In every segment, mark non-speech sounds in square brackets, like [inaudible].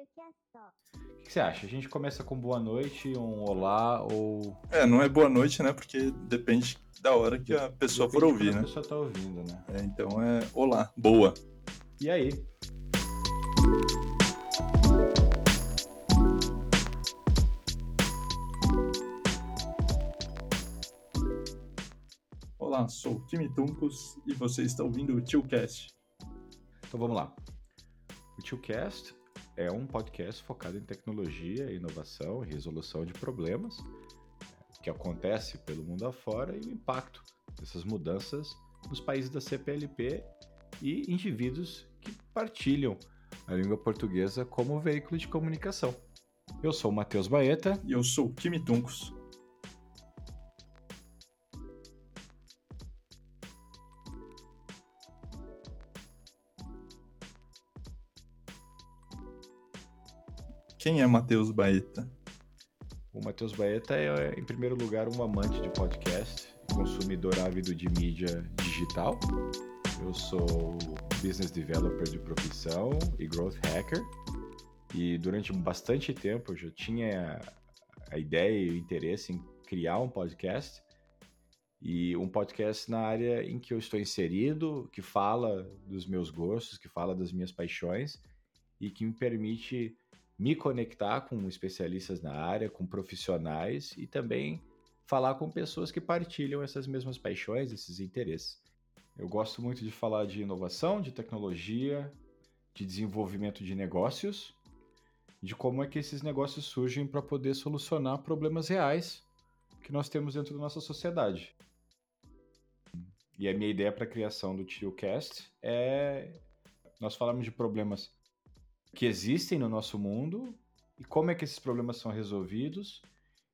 O que você acha? A gente começa com boa noite, um olá ou. É, não é boa noite, né? Porque depende da hora que a pessoa Depende for ouvir, né? A pessoa tá ouvindo, né? É, então é olá, boa. E aí? Olá, sou o Kimi Tuncos e você está ouvindo o Tillcast. Então vamos lá. O TioCast é um podcast focado em tecnologia, inovação e resolução de problemas que acontece pelo mundo afora e o impacto dessas mudanças nos países da CPLP e indivíduos que partilham a língua portuguesa como veículo de comunicação. Eu sou o Matheus Baeta E eu sou o Kimi Tuncos. Quem é Matheus Baeta? O Matheus Baeta é, em primeiro lugar, um amante de podcast, consumidor ávido de mídia digital. Eu sou business developer de profissão e growth hacker. E durante bastante tempo eu já tinha a ideia e o interesse em criar um podcast. E um podcast na área em que eu estou inserido, que fala dos meus gostos, que fala das minhas paixões e que me permite me conectar com especialistas na área, com profissionais e também falar com pessoas que partilham essas mesmas paixões, esses interesses. Eu gosto muito de falar de inovação, de tecnologia, de desenvolvimento de negócios, de como é que esses negócios surgem para poder solucionar problemas reais que nós temos dentro da nossa sociedade. E a minha ideia para a criação do TioCast é nós falamos de problemas que existem no nosso mundo e como é que esses problemas são resolvidos.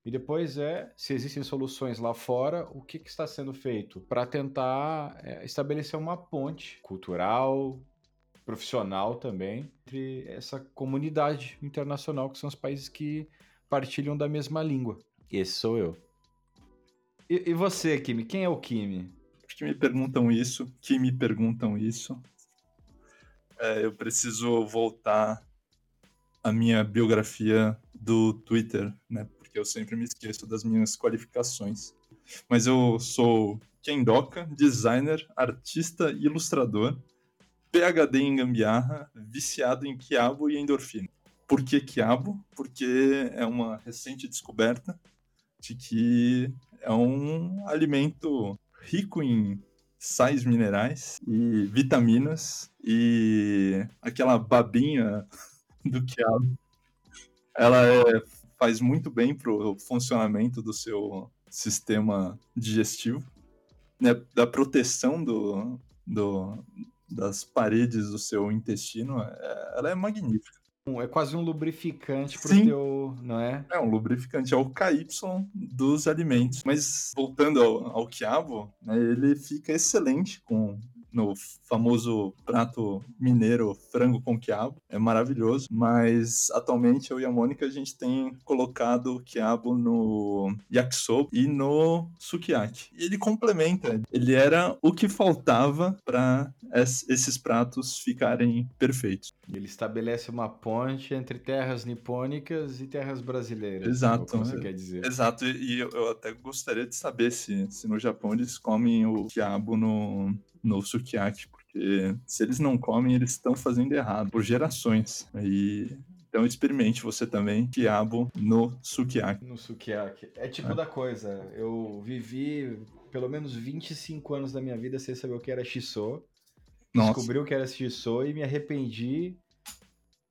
E depois é se existem soluções lá fora, o que, que está sendo feito para tentar é, estabelecer uma ponte cultural, profissional também, entre essa comunidade internacional, que são os países que partilham da mesma língua. Esse sou eu. E, e você, Kimi? Quem é o Kimi? que me perguntam isso, que me perguntam isso. É, eu preciso voltar a minha biografia do Twitter, né? Porque eu sempre me esqueço das minhas qualificações. Mas eu sou Kendoka, designer, artista e ilustrador, PhD em gambiarra, viciado em quiabo e endorfina. Por que quiabo? Porque é uma recente descoberta de que é um alimento rico em sais minerais e vitaminas e aquela babinha [laughs] do quiabo. Ela é, faz muito bem para o funcionamento do seu sistema digestivo, né, da proteção do, do, das paredes do seu intestino. É, ela é magnífica. É quase um lubrificante pro Sim. teu, não é? É um lubrificante, é o KY dos alimentos. Mas voltando ao, ao quiabo, né, ele fica excelente com no famoso prato mineiro frango com quiabo. É maravilhoso. Mas atualmente eu e a Mônica a gente tem colocado o quiabo no yakisoba e no sukiyaki. E ele complementa. Ele era o que faltava para esses pratos ficarem perfeitos. Ele estabelece uma ponte entre terras nipônicas e terras brasileiras. Exato, Como você quer dizer. Exato, e eu, eu até gostaria de saber se, se no Japão eles comem o quiabo no, no sukiyaki, porque se eles não comem, eles estão fazendo errado por gerações. E, então experimente você também quiabo no sukiyaki. No sukiyaki. É tipo É. da coisa. Eu vivi pelo menos 25 anos da minha vida sem saber o que era shiso. Nossa, Descobri o que era shiso e me arrependi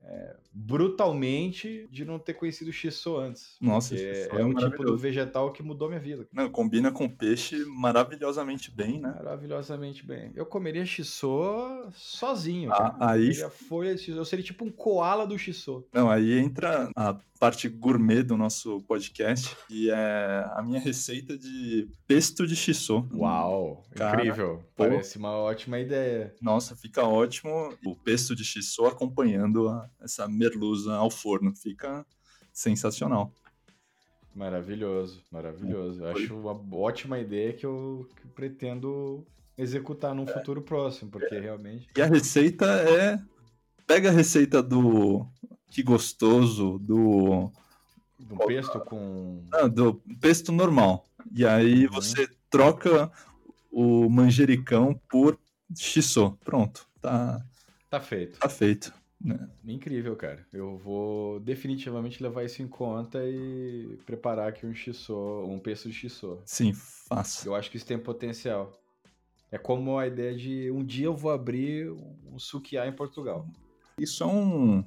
é, brutalmente de não ter conhecido shiso antes. nossa, isso é um tipo do vegetal que mudou minha vida. Não, combina com peixe maravilhosamente bem, né? Maravilhosamente bem. Eu comeria shiso sozinho. Ah, cara. aí- Eu folha de shiso. Eu seria tipo um koala do shiso. Não, aí entra a parte gourmet do nosso podcast, e é a minha receita de pesto de shiso. Uau, Cara, incrível. pô. Parece uma ótima ideia. Nossa, fica ótimo o pesto de shiso acompanhando a- essa merluza ao forno. Fica sensacional. Maravilhoso, maravilhoso. Acho uma ótima ideia que eu, que pretendo executar num futuro próximo, porque realmente. E a receita é. Pega a receita do que gostoso do. Do pesto com. Ah, do pesto normal. E aí Uhum. você troca o manjericão por shiso. Pronto, tá, Tá feito. tá feito. Né? Incrível, cara. Eu vou definitivamente levar isso em conta e preparar aqui um shiso, um pesto de shiso. Sim, faça. Eu acho que isso tem potencial. É como a ideia de um dia eu vou abrir um sukiá em Portugal. Isso é um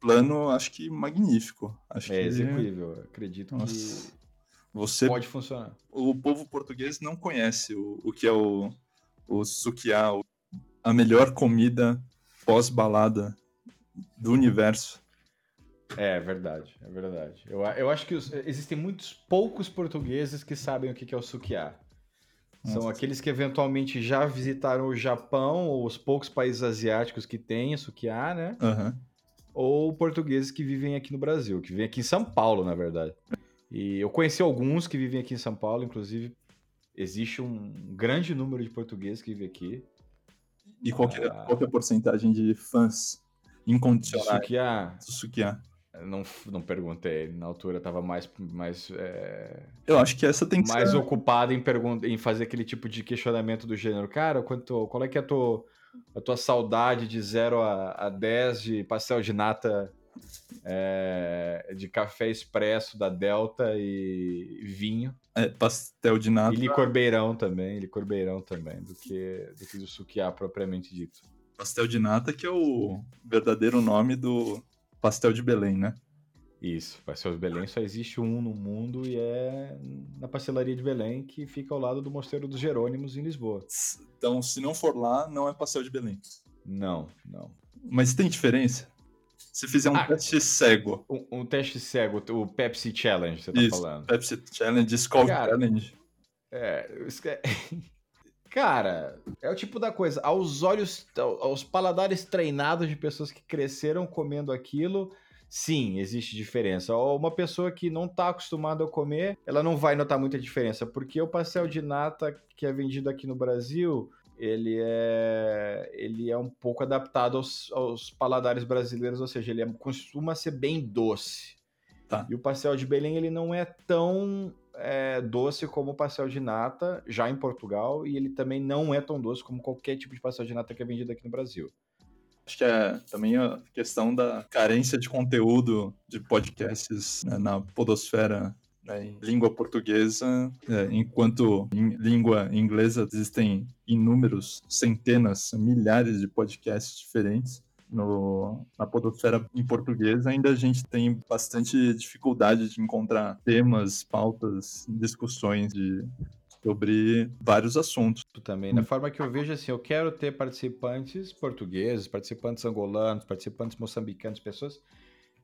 plano, acho que magnífico. Acho É que execuível. Acredito Nossa. que você pode funcionar. o povo português não conhece o, o que é o, o sukiá, o- a melhor comida pós-balada do universo. É verdade, é verdade. Eu, eu acho que os- existem muitos poucos portugueses que sabem o que que é o sukiá. São aqueles que eventualmente já visitaram o Japão ou os poucos países asiáticos que têm sukiá, né? Aham. ou portugueses que vivem aqui no Brasil, que vivem aqui em São Paulo, na verdade. E eu conheci alguns que vivem aqui em São Paulo, inclusive existe um grande número de portugueses que vivem aqui. E qual é, Ah. qual é a porcentagem de fãs incondicionais Isso que a... do sukiá? Não, não perguntei, na altura eu tava mais, mais, é, Eu acho que essa tem que mais ser... ocupado em, em fazer aquele tipo de questionamento do gênero. Cara, quanto, qual é que é a tua, a tua saudade de 0 a, a 10 de pastel de nata, é, de café expresso da Delta e vinho? É, pastel de nata. E licor beirão também, licor beirão também, do que do, que do sukiá propriamente dito. Pastel de nata que é o verdadeiro nome do pastel de Belém, né? Isso, pastel de Belém só existe um no mundo e é na pastelaria de Belém, que fica ao lado do Mosteiro dos Jerônimos, em Lisboa. Então, se não for lá, não é pastel de Belém. Não, não. Mas tem diferença? Se fizer um Ah. teste cego, Um, um teste cego, o Pepsi Challenge, você tá Isso. falando. Pepsi Challenge, Skull Cara, Challenge, É, é- [laughs] Cara, é o tipo da coisa, aos olhos, ao- aos paladares treinados de pessoas que cresceram comendo aquilo, sim, existe diferença. Ou Uma pessoa que não tá acostumada a comer, ela não vai notar muita diferença, porque o pastel de nata que é vendido aqui no Brasil, ele é, ele é um pouco adaptado aos, aos paladares brasileiros, ou seja, ele é- costuma ser bem doce. Tá. E o pastel de Belém, ele não é tão é, doce como pastel de nata, já em Portugal, e ele também não é tão doce como qualquer tipo de pastel de nata que é vendido aqui no Brasil. Acho que é também a questão da carência de conteúdo de podcasts né, na podosfera né, em língua portuguesa, é, enquanto em língua inglesa existem inúmeros, centenas, milhares de podcasts diferentes. No, na podosfera em português, ainda a gente tem bastante dificuldade de encontrar temas, pautas, discussões de, sobre vários assuntos. Também, da forma que eu vejo assim, eu quero ter participantes portugueses, participantes angolanos, participantes moçambicanos, pessoas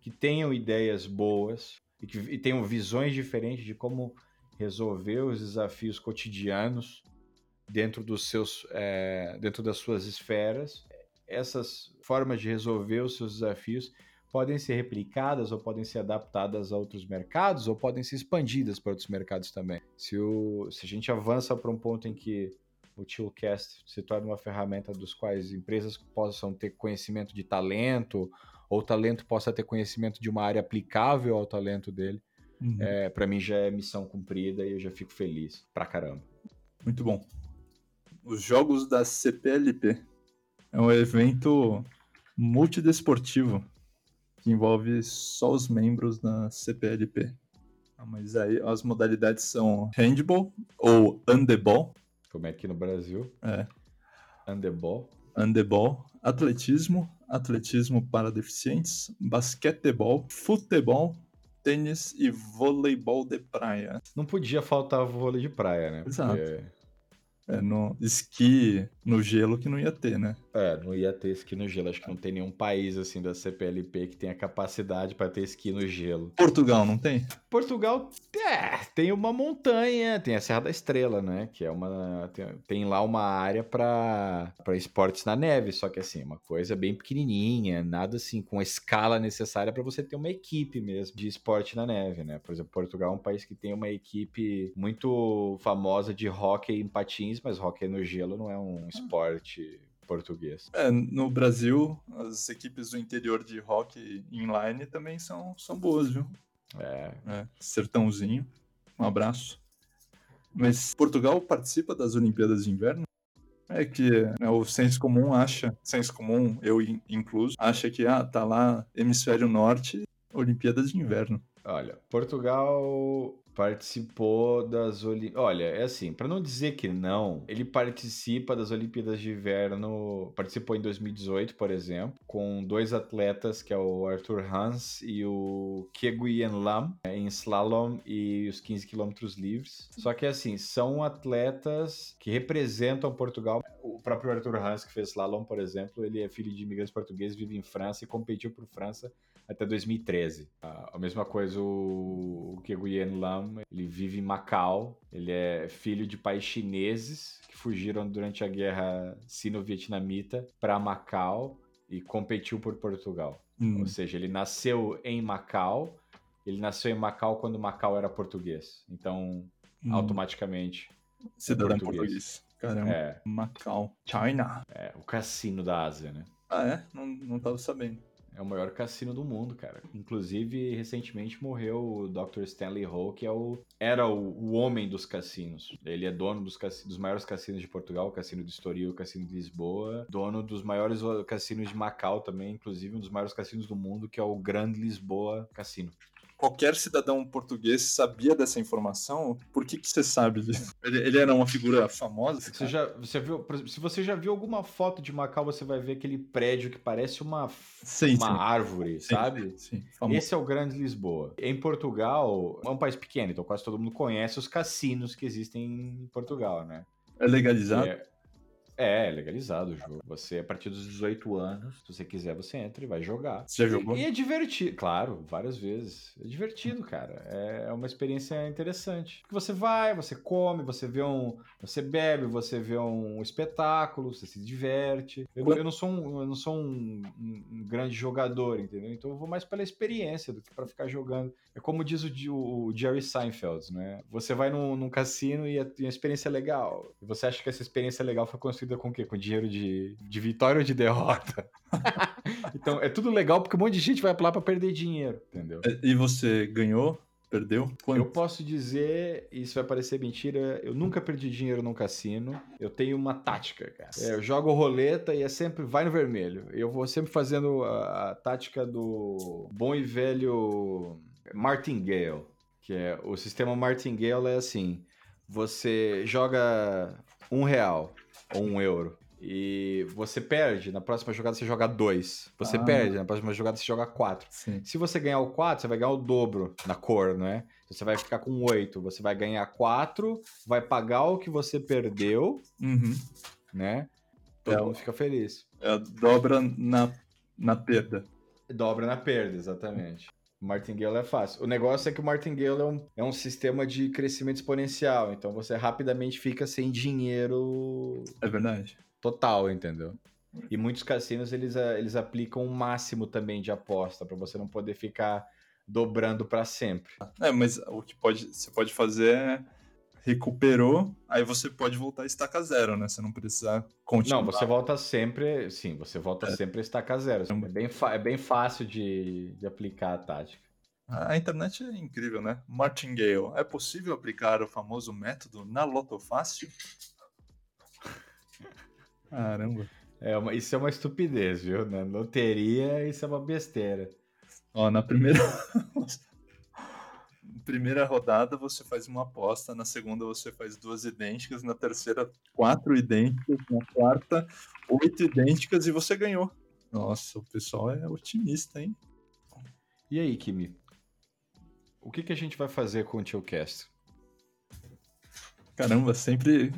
que tenham ideias boas e que e tenham visões diferentes de como resolver os desafios cotidianos dentro dos seus, é, dentro das suas esferas. Essas formas de resolver os seus desafios podem ser replicadas ou podem ser adaptadas a outros mercados ou podem ser expandidas para outros mercados também. Se, o, se a gente avança para um ponto em que o Toolcast se torna uma ferramenta dos quais empresas possam ter conhecimento de talento ou o talento possa ter conhecimento de uma área aplicável ao talento dele, é, para mim já é missão cumprida e eu já fico feliz pra caramba. Muito bom. Os Jogos da CPLP é um evento multidesportivo que envolve só os membros da CPLP. Ah, Mas aí as modalidades são handball ou handebol, Como é aqui no Brasil, é, handebol, handebol, atletismo, atletismo para deficientes, basquetebol, futebol, tênis e voleibol de praia. não podia faltar vôlei de praia, né? Exato. Porque, É no esqui no gelo que não ia ter, né? É, não ia ter esqui no gelo. Acho que não tem nenhum país assim da CPLP que tenha capacidade para ter esqui no gelo. Portugal não tem? Portugal é, tem uma montanha, tem a Serra da Estrela, né? Que é uma. Tem, tem lá uma área para esportes na neve, só que assim, uma coisa bem pequenininha, nada assim, com a escala necessária para você ter uma equipe mesmo de esporte na neve, né? Por exemplo, Portugal é um país que tem uma equipe muito famosa de hockey em patins, mas hockey no gelo não é um esporte português. É, no Brasil, as equipes do interior de hockey inline também são, são boas, viu? É. é. Sertãozinho, um abraço. Mas Portugal participa das Olimpíadas de Inverno? É que né, o senso comum acha, senso comum, eu incluso, acha que ah, tá lá hemisfério norte, Olimpíadas de Inverno. Olha, Portugal participou das Olimpíadas. Olha, é assim, para não dizer que não, ele participa das Olimpíadas de Inverno, participou em 2018, por exemplo, com dois atletas, que é o Arthur Hans e o Keguyen Lam, é, em slalom e os 15 quilômetros livres. Só que assim, são atletas que representam Portugal. O próprio Arthur Hans, que fez slalom, por exemplo, ele é filho de imigrantes portugueses, vive em França e competiu por França até 2013. A mesma coisa o Keguyen Lam ele vive em Macau. Ele é filho de pais chineses que fugiram durante a guerra sino-vietnamita para Macau e competiu por Portugal. Hum. Ou seja, ele nasceu em Macau. Ele nasceu em Macau quando Macau era português. Então, hum. automaticamente. Cidadão é português. português. Caramba. É. Macau. China. É, o cassino da Ásia, né? Ah, é? Não, não tava sabendo. É o maior cassino do mundo, cara. Inclusive, recentemente morreu o Dr. Stanley Ho, que é o, era o, o homem dos cassinos. Ele é dono dos, dos maiores cassinos de Portugal, o Cassino de Estoril, o Cassino de Lisboa. Dono dos maiores cassinos de Macau também, inclusive um dos maiores cassinos do mundo, que é o Grande Lisboa Cassino qualquer cidadão português sabia dessa informação, por que, que você sabe disso? Ele, ele era uma figura famosa? Você já, você viu, se você já viu alguma foto de Macau, você vai ver aquele prédio que parece uma, sim, uma sim. árvore, sim, sabe? Sim, Esse é o Grande Lisboa. Em Portugal, é um país pequeno, então quase todo mundo conhece os cassinos que existem em Portugal, né? É legalizado? É, é, legalizado o jogo. Você, a partir dos 18 anos, se você quiser, você entra e vai jogar. Você já jogou? E, e é divertido, claro, várias vezes. É divertido, cara. É uma experiência interessante. Você vai, você come, você vê um. Você bebe, você vê um espetáculo, você se diverte. Eu, eu não sou, um, eu não sou um, um, um, grande jogador, entendeu? Então eu vou mais pela experiência do que para ficar jogando. É como diz o, o, Jerry Seinfeld, né? Você vai num, num cassino e a, e a experiência é legal. E você acha que essa experiência legal foi construída com o quê? Com dinheiro de, de vitória ou de derrota? [laughs] então é tudo legal porque um monte de gente vai lá para perder dinheiro, entendeu? E você ganhou? Perdeu? Quanto? Eu posso dizer, isso vai parecer mentira, eu nunca perdi dinheiro num cassino. Eu tenho uma tática, cara. É, eu jogo roleta e é sempre vai no vermelho. Eu vou sempre fazendo a, a tática do bom e velho Martingale, que é o sistema Martingale é assim: você joga um real ou um euro. E você perde, na próxima jogada você joga dois. Você ah. perde, na próxima jogada você joga quatro. Sim. Se você ganhar o quatro, você vai ganhar o dobro na cor, né? Você vai ficar com oito. Você vai ganhar quatro, vai pagar o que você perdeu, uhum. né? Todo é, mundo fica feliz. É, dobra na, na perda. Dobra na perda, exatamente. Martingale é fácil. O negócio é que o Martingale é um, é um sistema de crescimento exponencial, então você rapidamente fica sem dinheiro. É verdade. Total, entendeu? E muitos cassinos eles, eles aplicam um máximo também de aposta para você não poder ficar dobrando para sempre. É, mas o que pode, você pode fazer é recuperou, aí você pode voltar a estaca zero, né? Você não precisa continuar. Não, você volta sempre, sim, você volta é. sempre a estaca zero. É bem, é bem fácil de, de aplicar a tática. A internet é incrível, né? Martingale, é possível aplicar o famoso método na Loto Fácil? [laughs] Caramba. É uma, isso é uma estupidez, viu? Na loteria, isso é uma besteira. Ó, na primeira. Primeira rodada você faz uma aposta, na segunda você faz duas idênticas, na terceira, quatro idênticas, na quarta, oito idênticas e você ganhou. Nossa, o pessoal é otimista, hein? E aí, Kimi? O que, que a gente vai fazer com o Tillcast? Caramba, sempre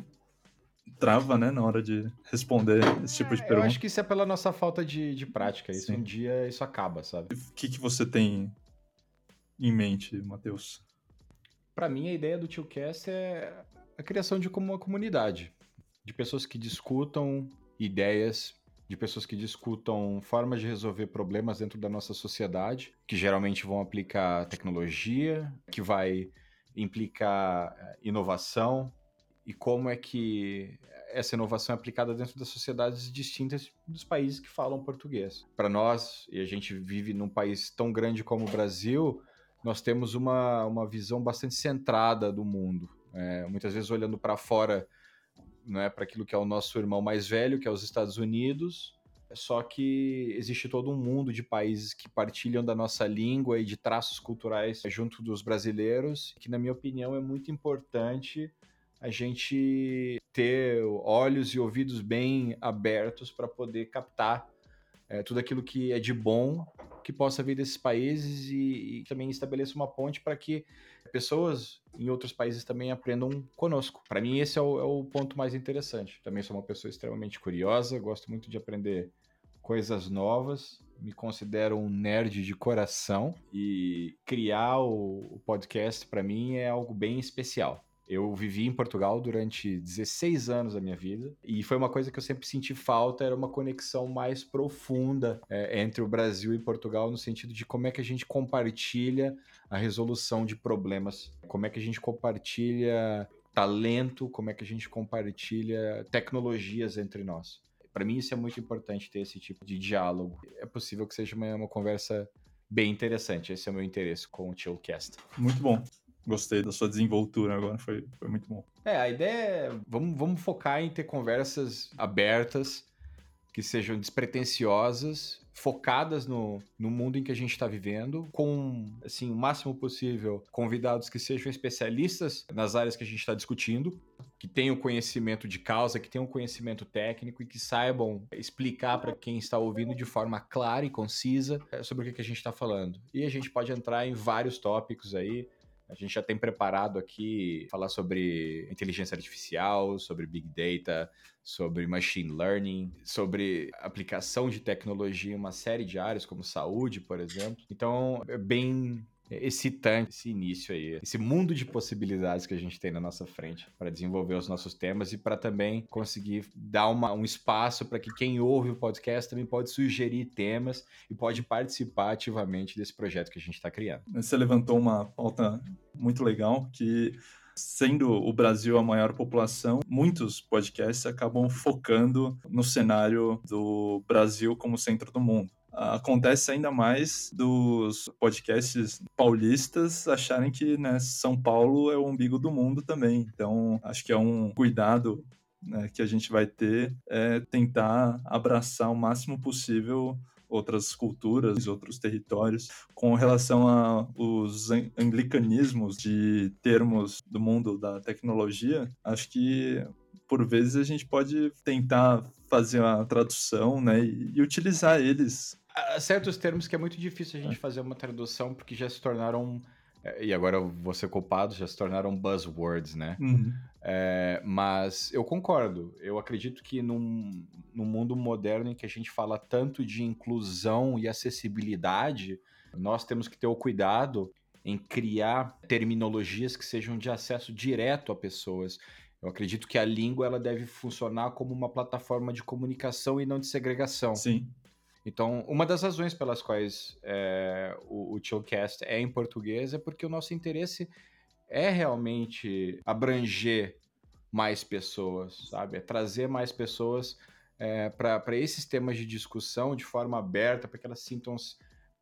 trava, né, na hora de responder esse tipo de pergunta. Eu acho que isso é pela nossa falta de, de prática. Isso Sim. um dia isso acaba, sabe? O que, que você tem em mente, Matheus? Para mim, a ideia do Tillcast é a criação de uma comunidade de pessoas que discutam ideias, de pessoas que discutam formas de resolver problemas dentro da nossa sociedade, que geralmente vão aplicar tecnologia, que vai implicar eh, inovação e como é que essa inovação é aplicada dentro das sociedades distintas dos países que falam português. Para nós, e a gente vive num país tão grande como o Brasil, nós temos uma, uma visão bastante centrada do mundo. É, muitas vezes olhando para fora, né, para aquilo que é o nosso irmão mais velho, que é os Estados Unidos, só que existe todo um mundo de países que partilham da nossa língua e de traços culturais junto dos brasileiros, que, na minha opinião, é muito importante a gente ter olhos e ouvidos bem abertos para poder captar é, tudo aquilo que é de bom que possa vir desses países e, e também estabeleça uma ponte para que pessoas em outros países também aprendam conosco. Para mim, esse é o, é o, ponto mais interessante. Também sou uma pessoa extremamente curiosa, gosto muito de aprender coisas novas, me considero um nerd de coração e criar o, o podcast para mim é algo bem especial. Eu vivi em Portugal durante 16 anos da minha vida e foi uma coisa que eu sempre senti falta, era uma conexão mais profunda é, entre o Brasil e Portugal no sentido de como é que a gente compartilha a resolução de problemas, como é que a gente compartilha talento, como é que a gente compartilha tecnologias entre nós. Para mim isso é muito importante ter esse tipo de diálogo. É possível que seja uma, uma conversa bem interessante. Esse é o meu interesse com o Chillcast. Muito bom. Gostei da sua desenvoltura agora, foi, foi muito bom. É, a ideia é. Vamos, vamos focar em ter conversas abertas, que sejam despretensiosas, focadas no, no mundo em que a gente está vivendo, com, assim, o máximo possível, convidados que sejam especialistas nas áreas que a gente está discutindo, que tenham conhecimento de causa, que tenham conhecimento técnico e que saibam explicar para quem está ouvindo de forma clara e concisa é, sobre o que, que a gente está falando. E a gente pode entrar em vários tópicos aí, a gente já tem preparado aqui falar sobre inteligência artificial, sobre big data, sobre machine learning, sobre aplicação de tecnologia em uma série de áreas, como saúde, por exemplo. Então, é bem excitante esse início aí, esse mundo de possibilidades que a gente tem na nossa frente para desenvolver os nossos temas e para também conseguir dar uma, um espaço para que quem ouve o podcast também pode sugerir temas e pode participar ativamente desse projeto que a gente está criando. Você levantou uma pauta muito legal que sendo o Brasil a maior população, muitos podcasts acabam focando no cenário do Brasil como centro do mundo acontece ainda mais dos podcasts paulistas acharem que né, São Paulo é o umbigo do mundo também. Então, acho que é um cuidado né, que a gente vai ter é tentar abraçar o máximo possível outras culturas, outros territórios. Com relação aos anglicanismos de termos do mundo da tecnologia, acho que por vezes a gente pode tentar fazer uma tradução né, e utilizar eles certos termos que é muito difícil a gente é. fazer uma tradução porque já se tornaram é, e agora eu vou ser culpado, já se tornaram buzzwords, né? Uhum. É, mas eu concordo. Eu acredito que num, num mundo moderno em que a gente fala tanto de inclusão e acessibilidade, nós temos que ter o cuidado em criar terminologias que sejam de acesso direto a pessoas. Eu acredito que a língua ela deve funcionar como uma plataforma de comunicação e não de segregação. Sim. Então, uma das razões pelas quais é, o, o Chillcast é em português é porque o nosso interesse é realmente abranger mais pessoas, sabe? É trazer mais pessoas é, para esses temas de discussão de forma aberta, para que elas sintam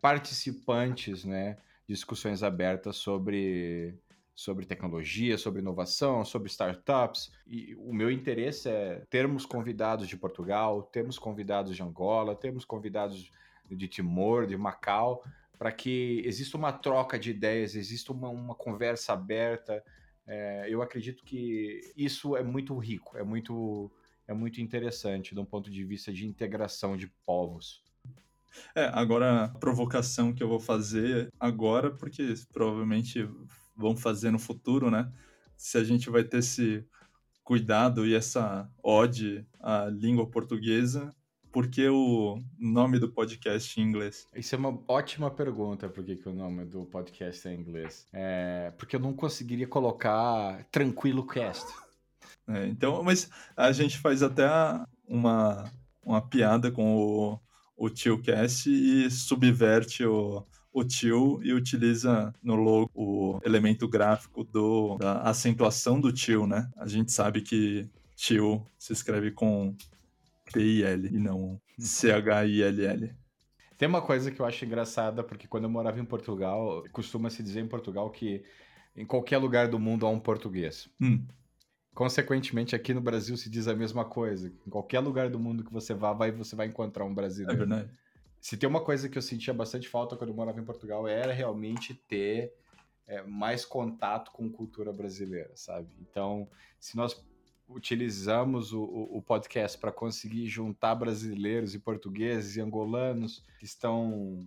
participantes, né? Discussões abertas sobre sobre tecnologia, sobre inovação, sobre startups. E o meu interesse é termos convidados de Portugal, termos convidados de Angola, termos convidados de Timor, de Macau, para que exista uma troca de ideias, exista uma, uma conversa aberta. É, eu acredito que isso é muito rico, é muito, é muito interessante de um ponto de vista de integração de povos. É, agora a provocação que eu vou fazer agora, porque provavelmente vão fazer no futuro, né? Se a gente vai ter esse cuidado e essa ode à língua portuguesa, por que o nome do podcast em inglês? Isso é uma ótima pergunta, por que, que o nome do podcast é em inglês. É, porque eu não conseguiria colocar Tranquilo Cast. É, então, mas a gente faz até uma, uma piada com o, o Tio Cast e subverte o, o tio e utiliza no logo o elemento gráfico do, da acentuação do tio, né? A gente sabe que tio se escreve com P-I-L e não C-H-I-L-L. Tem uma coisa que eu acho engraçada, porque quando eu morava em Portugal, costuma se dizer em Portugal que em qualquer lugar do mundo há um português. Hum. Consequentemente, aqui no Brasil se diz a mesma coisa. Em qualquer lugar do mundo que você vá, vai, você vai encontrar um É brasileiro. verdade. Se tem uma coisa que eu sentia bastante falta quando eu morava em Portugal, era realmente ter é, mais contato com cultura brasileira, sabe? Então, se nós utilizamos o, o- o podcast para conseguir juntar brasileiros e portugueses e angolanos que estão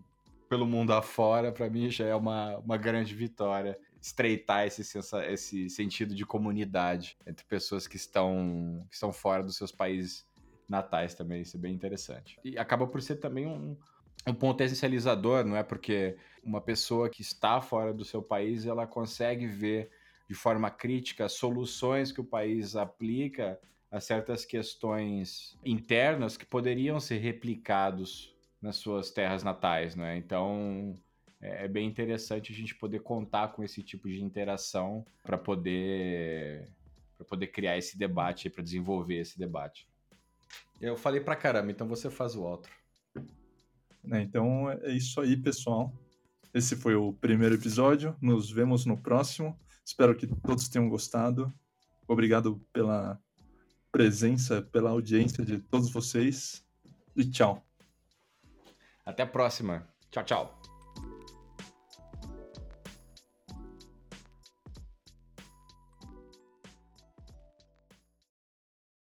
pelo mundo afora, para mim já é uma, uma grande vitória. Estreitar esse, sensa- esse sentido de comunidade entre pessoas que estão, que estão fora dos seus países natais também, isso é bem interessante. E acaba por ser também um, um ponto essencializador, não é? Porque uma pessoa que está fora do seu país, ela consegue ver de forma crítica soluções que o país aplica a certas questões internas que poderiam ser replicados nas suas terras natais, não é? Então, é é bem interessante a gente poder contar com esse tipo de interação para poder para poder criar esse debate, para desenvolver esse debate. Eu falei pra caramba, então você faz o outro. né? Então é isso aí, pessoal. Esse foi o primeiro episódio. Nos vemos no próximo. Espero que todos tenham gostado. Obrigado pela presença, pela audiência de todos vocês. E tchau. Até a próxima. Tchau, tchau.